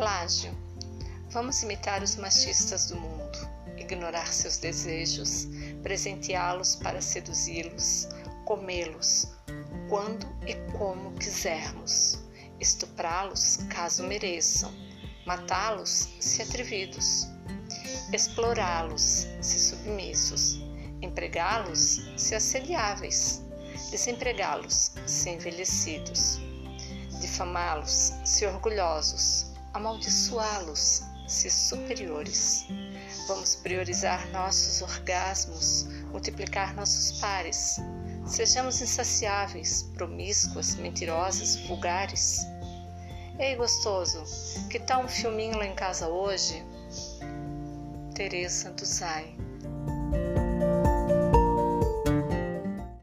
Plágio. Vamos imitar os machistas do mundo, ignorar seus desejos, presenteá-los para seduzi-los, comê-los quando e como quisermos, estuprá-los caso mereçam, matá-los se atrevidos, explorá-los se submissos, empregá-los se assediáveis, desempregá-los se envelhecidos, difamá-los se orgulhosos, amaldiçoá-los se superiores. Vamos priorizar nossos orgasmos, multiplicar nossos pares. Sejamos insaciáveis, promíscuas, mentirosas, vulgares. Ei, gostoso, que tal um filminho lá em casa hoje? Teresa Zay